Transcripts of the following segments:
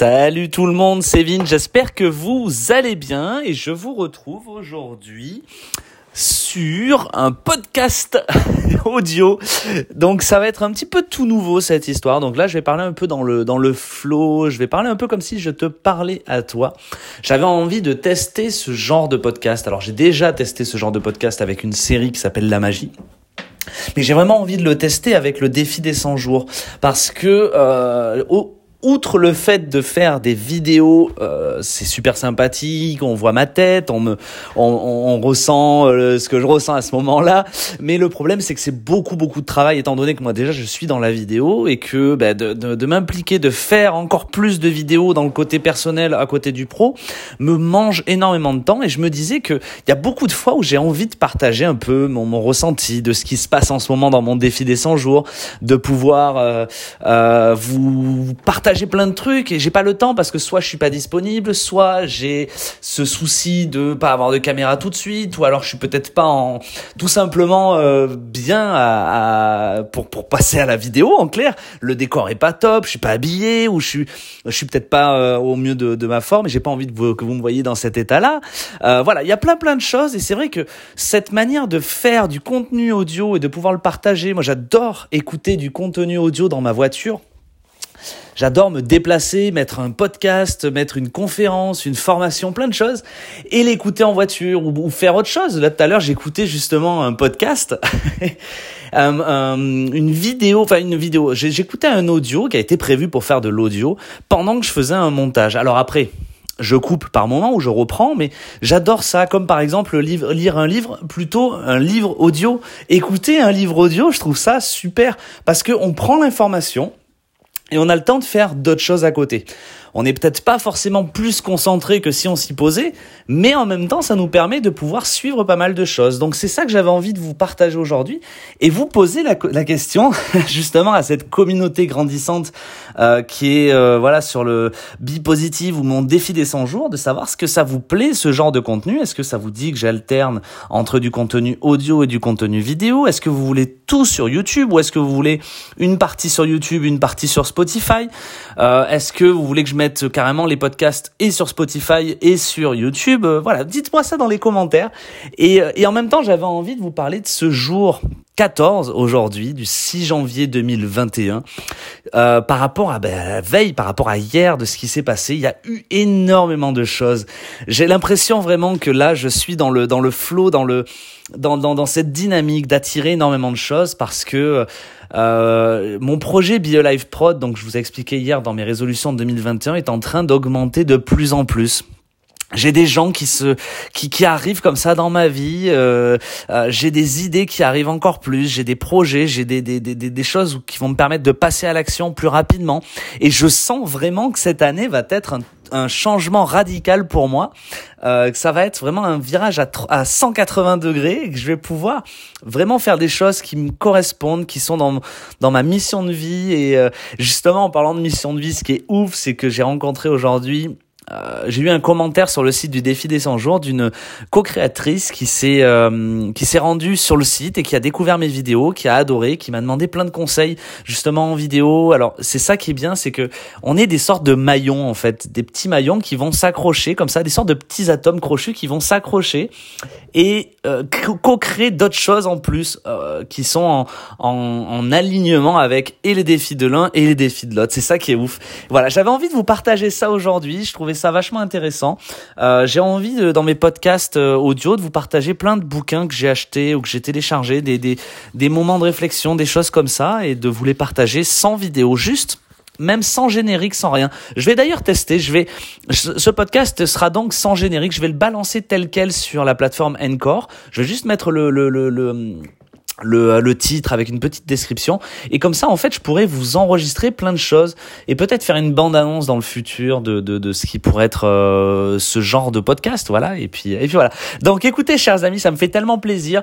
Salut tout le monde, c'est Vin, j'espère que vous allez bien et je vous retrouve aujourd'hui sur un podcast audio. Donc ça va être un petit peu tout nouveau cette histoire. Donc là, je vais parler un peu dans le dans flow, je vais parler un peu comme si je te parlais à toi. J'avais envie de tester ce genre de podcast. Alors j'ai déjà testé ce genre de podcast avec une série qui s'appelle La Magie. Mais j'ai vraiment envie de le tester avec le défi des 100 jours parce que euh, outre le fait de faire des vidéos, euh, c'est super sympathique, on voit ma tête, on me, on, on, ressent euh, ce que je ressens à ce moment-là. Mais le problème, c'est que c'est beaucoup, beaucoup de travail, étant donné que moi déjà je suis dans la vidéo et que bah, de, de, de m'impliquer, de faire encore plus de vidéos dans le côté personnel à côté du pro, me mange énormément de temps. Et je me disais que il y a beaucoup de fois où j'ai envie de partager un peu mon, mon, ressenti de ce qui se passe en ce moment dans mon défi des 100 jours, de pouvoir euh, euh vous partager j'ai plein de trucs et j'ai pas le temps parce que soit je suis pas disponible, soit j'ai ce souci de pas avoir de caméra tout de suite, ou alors je suis peut-être pas en tout simplement euh, bien pour passer à la vidéo en clair. Le décor est pas top, je suis pas habillé ou je suis suis peut-être pas euh, au mieux de, ma forme et j'ai pas envie que vous me voyez dans cet état-là. Euh, voilà, il y a plein plein de choses et c'est vrai que cette manière de faire du contenu audio et de pouvoir le partager, moi j'adore écouter du contenu audio dans ma voiture. J'adore me déplacer, mettre un podcast, mettre une conférence, une formation, plein de choses, et l'écouter en voiture ou, faire autre chose. Là tout à l'heure, j'écoutais justement un podcast, une vidéo, enfin une vidéo. J'écoutais un audio qui a été prévu pour faire de l'audio pendant que je faisais un montage. Alors après, je coupe par moment ou je reprends, mais j'adore ça, comme par exemple lire un livre, plutôt un livre audio. Écouter un livre audio, je trouve ça super, parce que on prend l'information, et on a le temps de faire d'autres choses à côté. On n'est peut-être pas forcément plus concentré que si on s'y posait, mais en même temps, ça nous permet de pouvoir suivre pas mal de choses. Donc c'est ça que j'avais envie de vous partager aujourd'hui et vous poser la, question justement à cette communauté grandissante euh, qui est euh, voilà sur le bi-positive ou mon défi des 100 jours, de savoir ce que ça vous plaît ce genre de contenu. Est-ce que ça vous dit que j'alterne entre du contenu audio et du contenu vidéo? Est-ce que vous voulez tout sur YouTube ou est-ce que vous voulez une partie sur YouTube, une partie sur Spotify? Euh, Est-ce que vous voulez que je mette carrément les podcasts et sur Spotify et sur YouTube euh, Voilà, dites-moi ça dans les commentaires. Et, euh, et en même temps, j'avais envie de vous parler de ce jour 14 aujourd'hui, du 6 janvier 2021, euh, par rapport à, ben, à, la veille, par rapport à hier de ce qui s'est passé, il y a eu énormément de choses. J'ai l'impression vraiment que là, je suis dans le dans le flow, dans le dans dans, dans cette dynamique d'attirer énormément de choses parce que euh, mon projet BioLife Prod, donc je vous ai expliqué hier dans mes résolutions de 2021, est en train d'augmenter de plus en plus j'ai des gens qui se qui, qui arrivent comme ça dans ma vie euh, euh, j'ai des idées qui arrivent encore plus j'ai des projets j'ai des, des, des, des choses qui vont me permettre de passer à l'action plus rapidement. Et je sens vraiment que cette année va être un, un changement radical pour moi. Euh, que ça va être vraiment un virage à, à 180 degrés et que je vais pouvoir vraiment faire des choses qui me correspondent qui sont dans dans ma mission de vie. Et euh, justement en parlant de mission de vie ce qui est ouf c'est que j'ai rencontré aujourd'hui euh, j'ai eu un commentaire sur le site du défi des 100 jours d'une co-créatrice qui s'est euh, qui s'est rendue sur le site et qui a découvert mes vidéos, qui a adoré, qui m'a demandé plein de conseils justement en vidéo. Alors c'est ça qui est bien, c'est que on est des sortes de maillons en fait, des petits maillons qui vont s'accrocher comme ça, des sortes de petits atomes crochus qui vont s'accrocher et euh, co-créer d'autres choses en plus euh, qui sont en, en, en alignement avec et les défis de l'un et les défis de l'autre. C'est ça qui est ouf. Voilà, j'avais envie de vous partager ça aujourd'hui. Je trouvais ça vachement intéressant. Euh, j'ai envie dans mes podcasts euh, audio de vous partager plein de bouquins que j'ai achetés ou que j'ai téléchargés, des, des, des moments de réflexion, des choses comme ça, et de vous les partager sans vidéo, juste même sans générique, sans rien. Je vais d'ailleurs tester. Je vais, ce podcast sera donc sans générique. Je vais le balancer tel quel sur la plateforme Encore. Je vais juste mettre le, le, le le, le, titre avec une petite description. Et comme ça en fait je pourrais vous enregistrer plein de choses et peut-être faire une bande annonce dans le futur de, de, de ce qui pourrait être euh, ce genre de podcast voilà. Et puis et puis voilà. Donc écoutez chers amis ça me fait tellement plaisir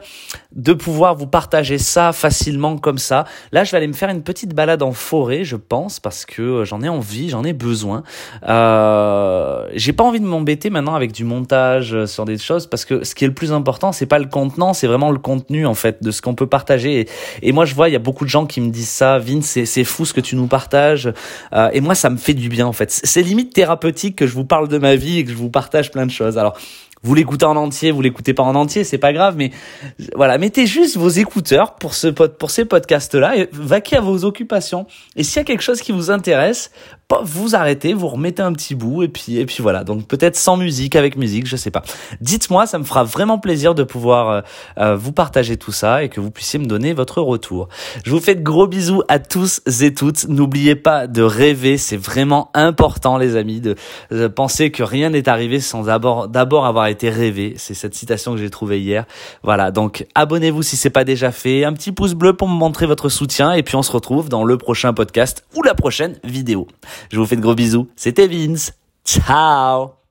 de pouvoir vous partager ça facilement comme ça. Là je vais aller me faire une petite balade en forêt je pense parce que euh, j'en ai envie j'en ai besoin. Euh, j'ai pas envie de m'embêter maintenant avec du montage euh, sur des choses parce que ce qui est le plus important c'est pas le contenant c'est vraiment le contenu en fait de ce qu'on peut partager. Et, moi, je vois, il y a beaucoup de gens qui me disent ça. Vince, c'est, c'est fou ce que tu nous partages. Euh, et moi, ça me fait du bien, en fait. C'est limite thérapeutique que je vous parle de ma vie et que je vous partage plein de choses. Alors, vous l'écoutez en entier, vous l'écoutez pas en entier, c'est pas grave, mais voilà, mettez juste vos écouteurs pour ce pour ces podcasts-là et vaquez à vos occupations. Et s'il y a quelque chose qui vous intéresse, vous arrêtez, vous remettez un petit bout et puis et puis voilà. Donc peut-être sans musique, avec musique, je sais pas. Dites-moi, ça me fera vraiment plaisir de pouvoir euh, euh, vous partager tout ça et que vous puissiez me donner votre retour. Je vous fais de gros bisous à tous et toutes. N'oubliez pas de rêver, c'est vraiment important les amis de, de penser que rien n'est arrivé sans d'abord d'abord avoir été rêvé. C'est cette citation que j'ai trouvée hier. Voilà, donc abonnez-vous si c'est pas déjà fait, un petit pouce bleu pour me montrer votre soutien et puis on se retrouve dans le prochain podcast ou la prochaine vidéo. Je vous fais de gros bisous. C'était Vince. Ciao